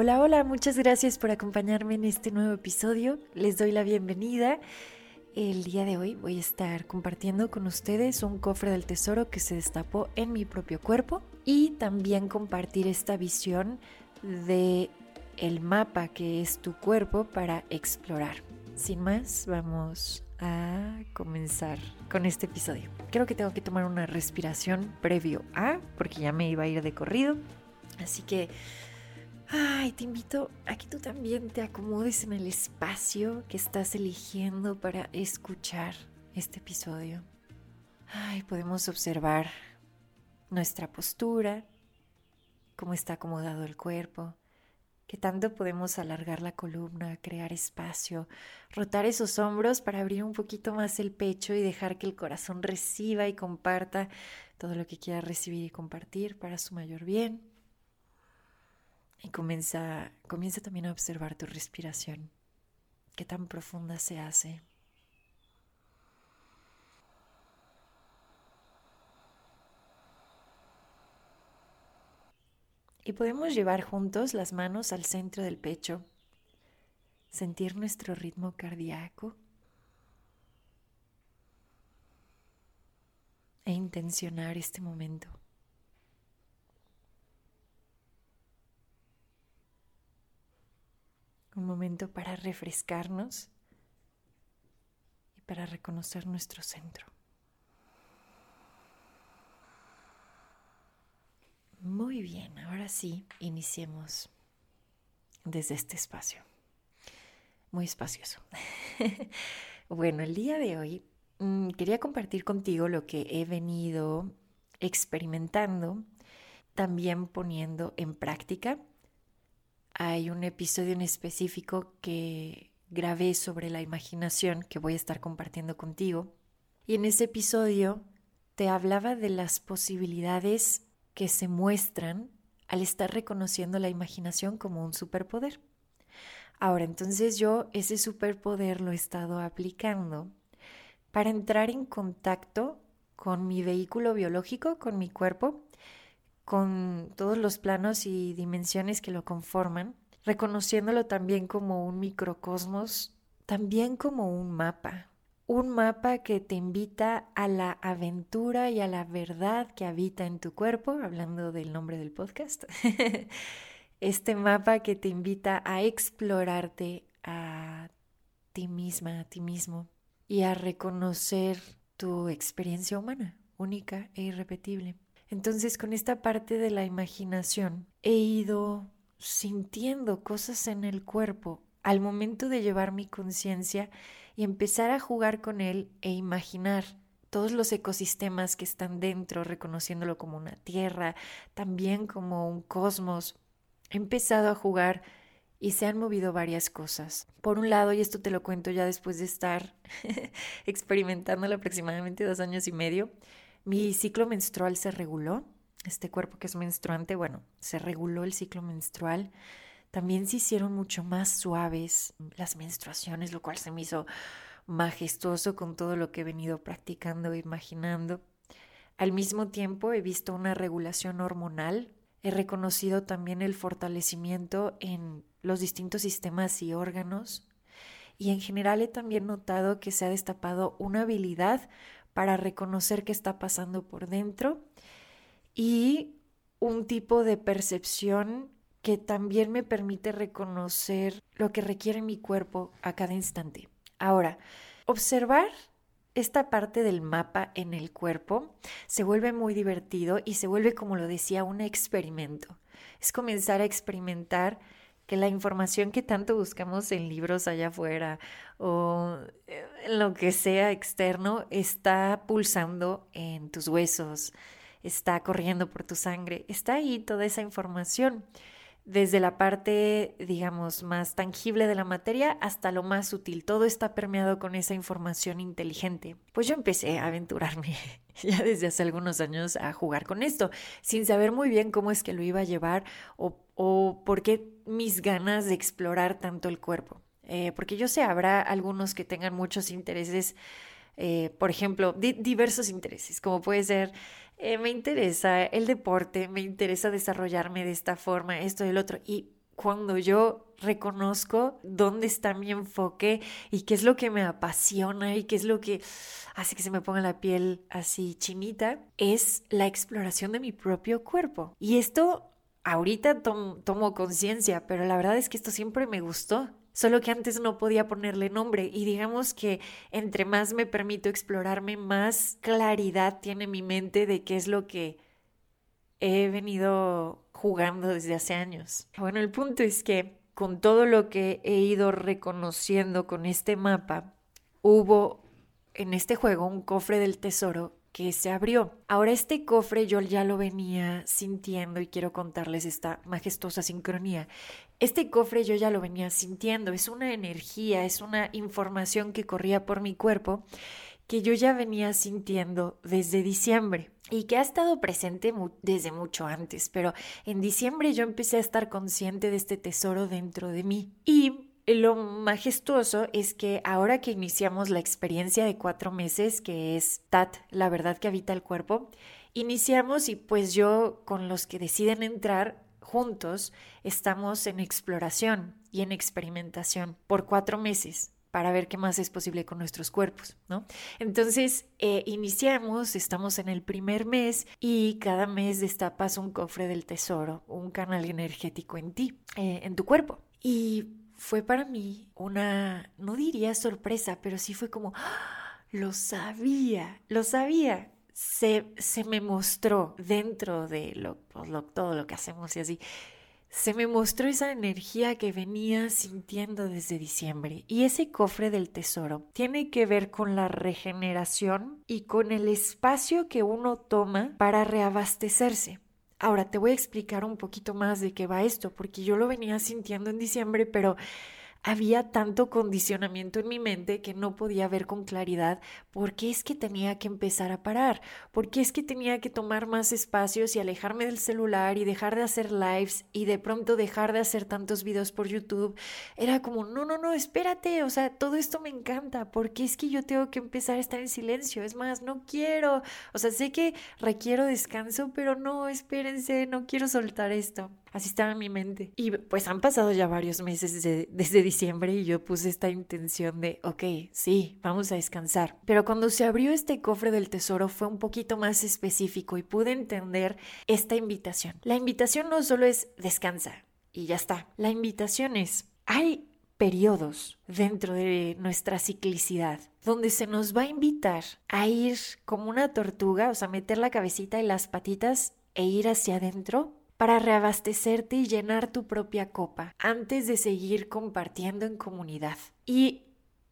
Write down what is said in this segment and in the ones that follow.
Hola, hola, muchas gracias por acompañarme en este nuevo episodio. Les doy la bienvenida. El día de hoy voy a estar compartiendo con ustedes un cofre del tesoro que se destapó en mi propio cuerpo y también compartir esta visión de el mapa que es tu cuerpo para explorar. Sin más, vamos a comenzar con este episodio. Creo que tengo que tomar una respiración previo a, porque ya me iba a ir de corrido. Así que Ay, te invito a que tú también te acomodes en el espacio que estás eligiendo para escuchar este episodio. Ay, podemos observar nuestra postura, cómo está acomodado el cuerpo, qué tanto podemos alargar la columna, crear espacio, rotar esos hombros para abrir un poquito más el pecho y dejar que el corazón reciba y comparta todo lo que quiera recibir y compartir para su mayor bien. Y comienza, comienza también a observar tu respiración, qué tan profunda se hace. Y podemos llevar juntos las manos al centro del pecho, sentir nuestro ritmo cardíaco e intencionar este momento. Un momento para refrescarnos y para reconocer nuestro centro. Muy bien, ahora sí, iniciemos desde este espacio. Muy espacioso. bueno, el día de hoy mm, quería compartir contigo lo que he venido experimentando, también poniendo en práctica hay un episodio en específico que grabé sobre la imaginación que voy a estar compartiendo contigo. Y en ese episodio te hablaba de las posibilidades que se muestran al estar reconociendo la imaginación como un superpoder. Ahora, entonces yo ese superpoder lo he estado aplicando para entrar en contacto con mi vehículo biológico, con mi cuerpo, con todos los planos y dimensiones que lo conforman, reconociéndolo también como un microcosmos, también como un mapa, un mapa que te invita a la aventura y a la verdad que habita en tu cuerpo, hablando del nombre del podcast. este mapa que te invita a explorarte a ti misma, a ti mismo y a reconocer tu experiencia humana, única e irrepetible. Entonces con esta parte de la imaginación he ido sintiendo cosas en el cuerpo al momento de llevar mi conciencia y empezar a jugar con él e imaginar todos los ecosistemas que están dentro, reconociéndolo como una tierra, también como un cosmos. He empezado a jugar y se han movido varias cosas. Por un lado, y esto te lo cuento ya después de estar experimentándolo aproximadamente dos años y medio, mi ciclo menstrual se reguló. Este cuerpo que es menstruante, bueno, se reguló el ciclo menstrual. También se hicieron mucho más suaves las menstruaciones, lo cual se me hizo majestuoso con todo lo que he venido practicando e imaginando. Al mismo tiempo he visto una regulación hormonal, he reconocido también el fortalecimiento en los distintos sistemas y órganos y en general he también notado que se ha destapado una habilidad para reconocer qué está pasando por dentro y un tipo de percepción que también me permite reconocer lo que requiere mi cuerpo a cada instante. Ahora, observar esta parte del mapa en el cuerpo se vuelve muy divertido y se vuelve, como lo decía, un experimento. Es comenzar a experimentar que la información que tanto buscamos en libros allá afuera o en lo que sea externo está pulsando en tus huesos, está corriendo por tu sangre, está ahí toda esa información desde la parte, digamos, más tangible de la materia hasta lo más sutil. Todo está permeado con esa información inteligente. Pues yo empecé a aventurarme ya desde hace algunos años a jugar con esto, sin saber muy bien cómo es que lo iba a llevar o, o por qué mis ganas de explorar tanto el cuerpo. Eh, porque yo sé, habrá algunos que tengan muchos intereses, eh, por ejemplo, diversos intereses, como puede ser eh, me interesa el deporte, me interesa desarrollarme de esta forma, esto y el otro. Y cuando yo reconozco dónde está mi enfoque y qué es lo que me apasiona y qué es lo que hace que se me ponga la piel así chinita, es la exploración de mi propio cuerpo. Y esto ahorita tomo conciencia, pero la verdad es que esto siempre me gustó solo que antes no podía ponerle nombre y digamos que entre más me permito explorarme, más claridad tiene mi mente de qué es lo que he venido jugando desde hace años. Bueno, el punto es que con todo lo que he ido reconociendo con este mapa, hubo en este juego un cofre del tesoro que se abrió. Ahora este cofre yo ya lo venía sintiendo y quiero contarles esta majestuosa sincronía. Este cofre yo ya lo venía sintiendo, es una energía, es una información que corría por mi cuerpo que yo ya venía sintiendo desde diciembre y que ha estado presente desde mucho antes, pero en diciembre yo empecé a estar consciente de este tesoro dentro de mí. Y lo majestuoso es que ahora que iniciamos la experiencia de cuatro meses, que es TAT, la verdad que habita el cuerpo, iniciamos y pues yo con los que deciden entrar juntos estamos en exploración y en experimentación por cuatro meses para ver qué más es posible con nuestros cuerpos, ¿no? Entonces, eh, iniciamos, estamos en el primer mes y cada mes destapas un cofre del tesoro, un canal energético en ti, eh, en tu cuerpo. Y fue para mí una, no diría sorpresa, pero sí fue como, ¡Ah! lo sabía, lo sabía se, se me mostró dentro de pues, lo, todo lo que hacemos y así, se me mostró esa energía que venía sintiendo desde diciembre. Y ese cofre del tesoro tiene que ver con la regeneración y con el espacio que uno toma para reabastecerse. Ahora te voy a explicar un poquito más de qué va esto, porque yo lo venía sintiendo en diciembre, pero había tanto condicionamiento en mi mente que no podía ver con claridad por qué es que tenía que empezar a parar, por qué es que tenía que tomar más espacios y alejarme del celular y dejar de hacer lives y de pronto dejar de hacer tantos videos por YouTube. Era como, no, no, no, espérate, o sea, todo esto me encanta, ¿por qué es que yo tengo que empezar a estar en silencio? Es más, no quiero, o sea, sé que requiero descanso, pero no, espérense, no quiero soltar esto. Así estaba en mi mente. Y pues han pasado ya varios meses desde, diciembre y yo puse esta intención de, ok, sí, vamos a descansar. Pero cuando se abrió este cofre del tesoro fue un poquito más específico y pude entender esta invitación. La invitación no solo es descansa y ya está. La invitación es, hay periodos dentro de nuestra ciclicidad donde se nos va a invitar a ir como una tortuga, o sea, meter la cabecita y las patitas e ir hacia adentro para reabastecerte y llenar tu propia copa antes de seguir compartiendo en comunidad. Y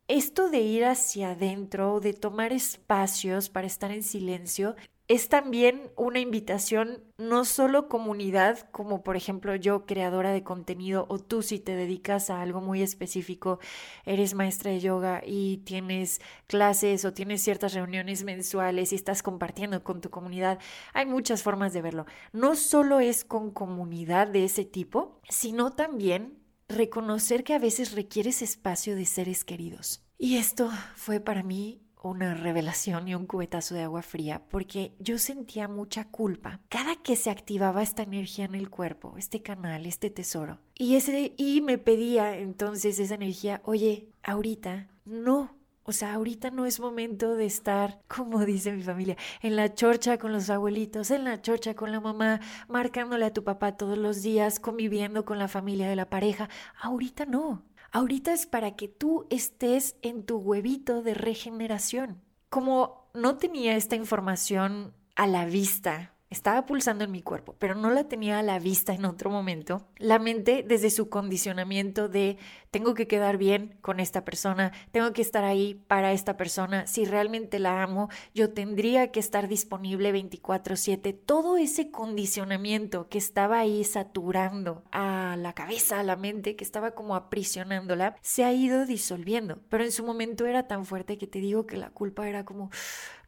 esto de ir hacia adentro, de tomar espacios para estar en silencio, es también una invitación, no solo comunidad, como por ejemplo yo, creadora de contenido, o tú si te dedicas a algo muy específico, eres maestra de yoga y tienes clases o tienes ciertas reuniones mensuales y estás compartiendo con tu comunidad. Hay muchas formas de verlo. No solo es con comunidad de ese tipo, sino también reconocer que a veces requieres espacio de seres queridos. Y esto fue para mí una revelación y un cubetazo de agua fría porque yo sentía mucha culpa cada que se activaba esta energía en el cuerpo, este canal, este tesoro. Y ese y me pedía entonces esa energía, "Oye, ahorita no o sea, ahorita no es momento de estar, como dice mi familia, en la chorcha con los abuelitos, en la chorcha con la mamá, marcándole a tu papá todos los días, conviviendo con la familia de la pareja. Ahorita no. Ahorita es para que tú estés en tu huevito de regeneración. Como no tenía esta información a la vista estaba pulsando en mi cuerpo, pero no la tenía a la vista en otro momento, la mente desde su condicionamiento de tengo que quedar bien con esta persona, tengo que estar ahí para esta persona, si realmente la amo, yo tendría que estar disponible 24/7, todo ese condicionamiento que estaba ahí saturando a la cabeza, a la mente, que estaba como aprisionándola, se ha ido disolviendo, pero en su momento era tan fuerte que te digo que la culpa era como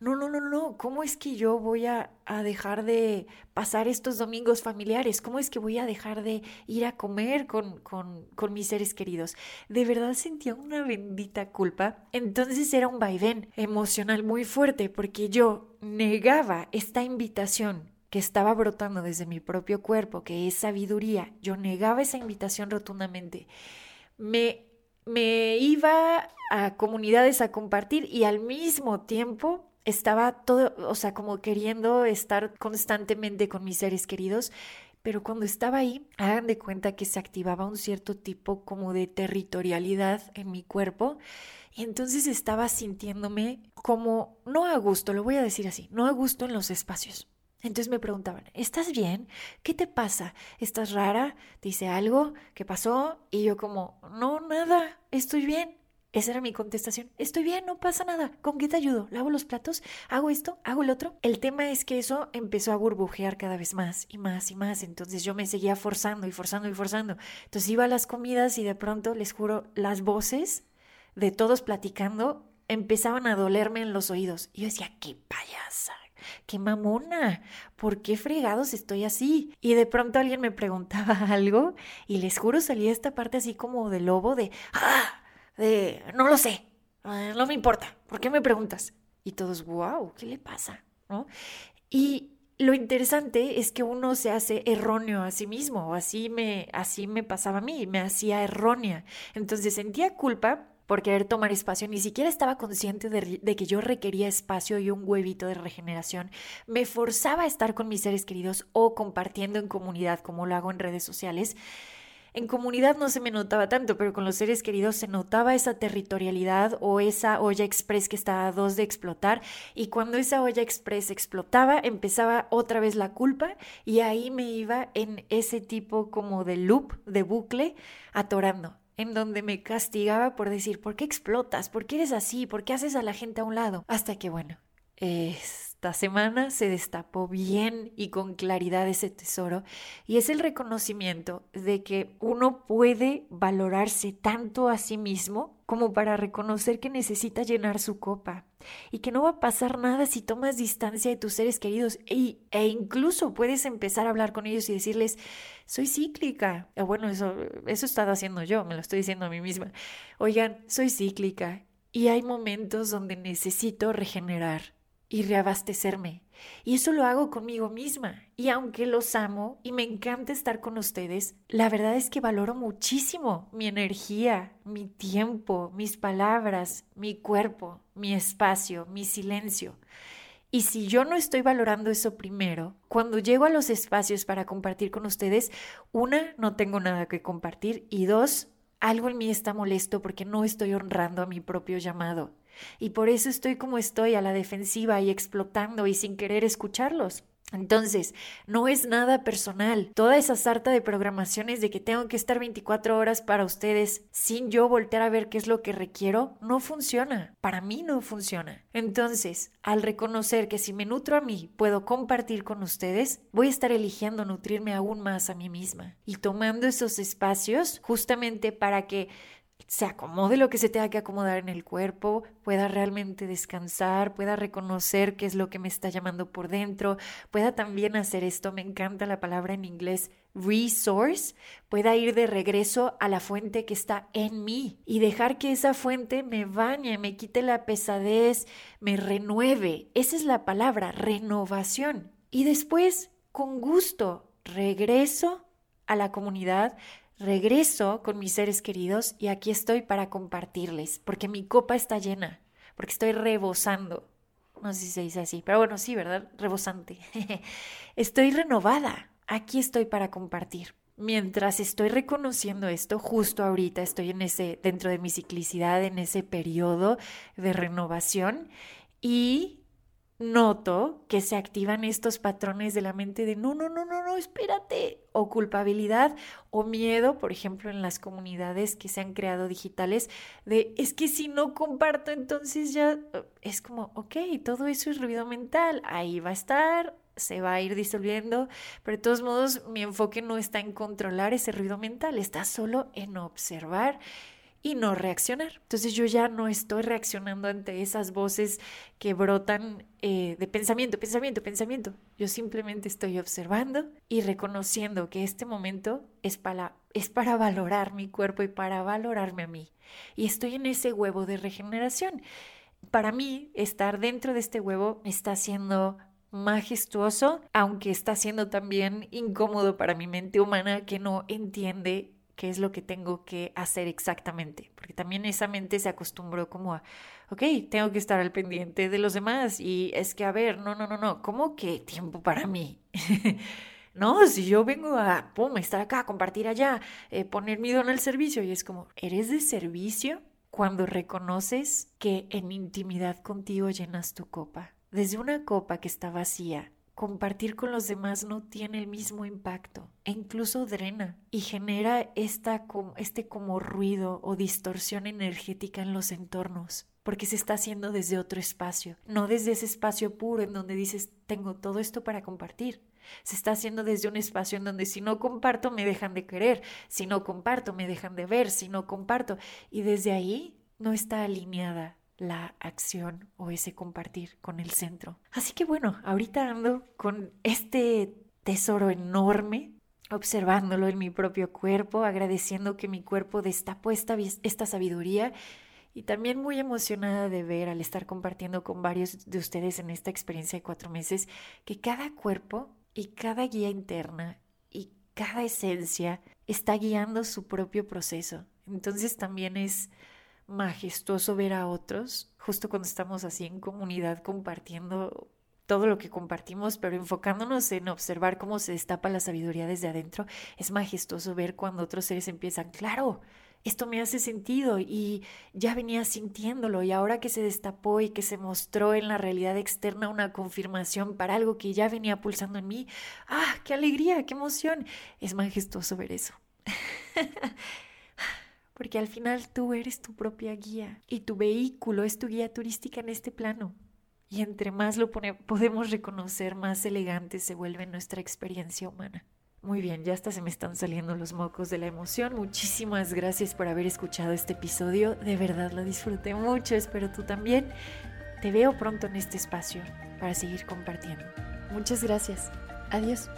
no, no, no, no, ¿cómo es que yo voy a, dejar de pasar estos domingos familiares? ¿Cómo es que voy a dejar de ir a comer con, con, con mis seres queridos? De verdad sentía una bendita culpa. Entonces era un vaivén emocional muy fuerte porque yo negaba esta invitación que estaba brotando desde mi propio cuerpo, que es sabiduría. Yo negaba esa invitación rotundamente. Me, me iba a comunidades a compartir y al mismo tiempo estaba todo, o sea, como queriendo estar constantemente con mis seres queridos, pero cuando estaba ahí, hagan de cuenta que se activaba un cierto tipo como de territorialidad en mi cuerpo y entonces estaba sintiéndome como no a gusto, lo voy a decir así, no a gusto en los espacios. Entonces me preguntaban, ¿estás bien? ¿Qué te pasa? ¿Estás rara? ¿Te algo? ¿Qué pasó? Y yo como, no, nada, estoy bien. Esa era mi contestación. Estoy bien, no pasa nada. ¿Con qué te ayudo? ¿Lavo los platos? ¿Hago esto? ¿Hago el otro? El tema es que eso empezó a burbujear cada vez más y más y más. Entonces yo me seguía forzando y forzando y forzando. Entonces iba a las comidas y de pronto, les juro, las voces de todos platicando empezaban a dolerme en los oídos. Y yo decía, qué payasa, qué mamona, ¿por qué fregados estoy así? Y de pronto alguien me preguntaba algo y les juro salía esta parte así como de lobo de, ¡ah! De, no lo sé, no me importa, ¿por qué me preguntas? Y todos, wow, ¿qué le pasa? ¿No? Y lo interesante es que uno se hace erróneo a sí mismo, así me, así me pasaba a mí, me hacía errónea. Entonces sentía culpa por querer tomar espacio, ni siquiera estaba consciente de, de, que yo requería espacio y un huevito de regeneración. Me forzaba a estar con mis seres queridos o compartiendo en comunidad, como lo hago en redes sociales. En comunidad no se me notaba tanto, pero con los seres queridos se notaba esa territorialidad o esa olla express que estaba a dos de explotar. Y cuando esa olla express explotaba, empezaba otra vez la culpa y ahí me iba en ese tipo como de loop, de bucle, atorando en donde me castigaba por decir, ¿por qué explotas? ¿Por qué eres así? ¿Por qué haces a la gente a un lado? Hasta que, bueno, es esta semana se destapó bien y con claridad ese tesoro y es el reconocimiento de que uno puede valorarse tanto a sí mismo como para reconocer que necesita llenar su copa y que no va a pasar nada si tomas distancia de tus seres queridos e, e incluso puedes empezar a hablar con ellos y decirles, soy cíclica. Bueno, eso, eso he estado haciendo yo, me lo estoy diciendo a mí misma. Oigan, soy cíclica y hay momentos donde necesito regenerar y reabastecerme. Y eso lo hago conmigo misma. Y aunque los amo y me encanta estar con ustedes, la verdad es que valoro muchísimo mi energía, mi tiempo, mis palabras, mi cuerpo, mi espacio, mi silencio. Y si yo no estoy valorando eso primero, cuando llego a los espacios para compartir con ustedes, una, no tengo nada que compartir y dos, algo en mí está molesto porque no estoy honrando a mi propio llamado y por eso estoy como estoy a la defensiva y explotando y sin querer escucharlos. Entonces, no es nada personal. Toda esa sarta de programaciones de que tengo que estar 24 horas para ustedes sin yo voltear a ver qué es lo que requiero, no funciona. Para mí no funciona. Entonces, al reconocer que si me nutro a mí, puedo compartir con ustedes, voy a estar eligiendo nutrirme aún más a mí misma y tomando esos espacios justamente para que se acomode lo que se tenga que acomodar en el cuerpo, pueda realmente descansar, pueda reconocer qué es lo que me está llamando por dentro, pueda también hacer esto, me encanta la palabra en inglés resource, pueda ir de regreso a la fuente que está en mí y dejar que esa fuente me bañe, me quite la pesadez, me renueve. Esa es la palabra, renovación. Y después, con gusto, regreso a la comunidad, regreso con mis seres queridos y aquí estoy para compartirles, porque mi copa está llena, porque estoy rebosando. No sé si se dice así, pero bueno, sí, ¿verdad? Rebosante. estoy renovada. Aquí estoy para compartir. Mientras estoy reconociendo esto, justo ahorita estoy en ese, dentro de mi ciclicidad, en ese periodo de renovación y noto que se activan estos patrones de la mente de no, no, no, no, no, espérate, o culpabilidad o miedo, por ejemplo, en las comunidades que se han creado digitales, de es que si no comparto, entonces ya es como, ok, todo eso es ruido mental, ahí va a estar, se va a ir disolviendo, pero de todos modos mi enfoque no está en controlar ese ruido mental, está solo en observar y no reaccionar. Entonces yo ya no estoy reaccionando ante esas voces que brotan eh, de pensamiento, pensamiento, pensamiento. Yo simplemente estoy observando y reconociendo que este momento es para, es para valorar mi cuerpo y para valorarme a mí. Y estoy en ese huevo de regeneración. Para mí, estar dentro de este huevo está siendo majestuoso, aunque está siendo también incómodo para mi mente humana que no entiende qué es lo que tengo que hacer exactamente, porque también esa mente se acostumbró como a, ok, tengo que estar al pendiente de los demás y es que, a ver, no, no, no, no, ¿cómo que tiempo para mí? no, si yo vengo a, pum, estar acá, compartir allá, eh, poner mi don al servicio y es como, ¿eres de servicio? Cuando reconoces que en intimidad contigo llenas tu copa. Desde una copa que está vacía, compartir con los demás no tiene el mismo impacto e incluso drena y genera esta, este como ruido o distorsión energética en los entornos porque se está haciendo desde otro espacio, no desde ese espacio puro en donde dices tengo todo esto para compartir. Se está haciendo desde un espacio en donde si no comparto me dejan de querer, si no comparto me dejan de ver, si no comparto. Y desde ahí no está alineada la acción o ese compartir con el centro. Así que bueno, ahorita ando con este tesoro enorme, observándolo en mi propio cuerpo, agradeciendo que mi cuerpo destapó esta, esta sabiduría y también muy emocionada de ver al estar compartiendo con varios de ustedes en esta experiencia de cuatro meses que cada cuerpo y cada guía interna y cada esencia está guiando su propio proceso. Entonces también es majestuoso ver a otros, justo cuando estamos así en comunidad compartiendo todo lo que compartimos, pero enfocándonos en observar cómo se destapa la sabiduría desde adentro, es majestuoso ver cuando otros seres empiezan, claro, esto me hace sentido y ya venía sintiéndolo y ahora que se destapó y que se mostró en la realidad externa una confirmación para algo que ya venía pulsando en mí, ah, qué alegría, qué emoción, es majestuoso ver eso. porque al final tú eres tu propia guía y tu vehículo es tu guía turística en este plano. Y entre más lo podemos reconocer, más elegante se vuelve nuestra experiencia humana. Muy bien, ya hasta se me están saliendo los mocos de la emoción. Muchísimas gracias por haber escuchado este episodio. De verdad lo disfruté mucho, espero tú también. Te veo pronto en este espacio para seguir compartiendo. Muchas gracias. Adiós.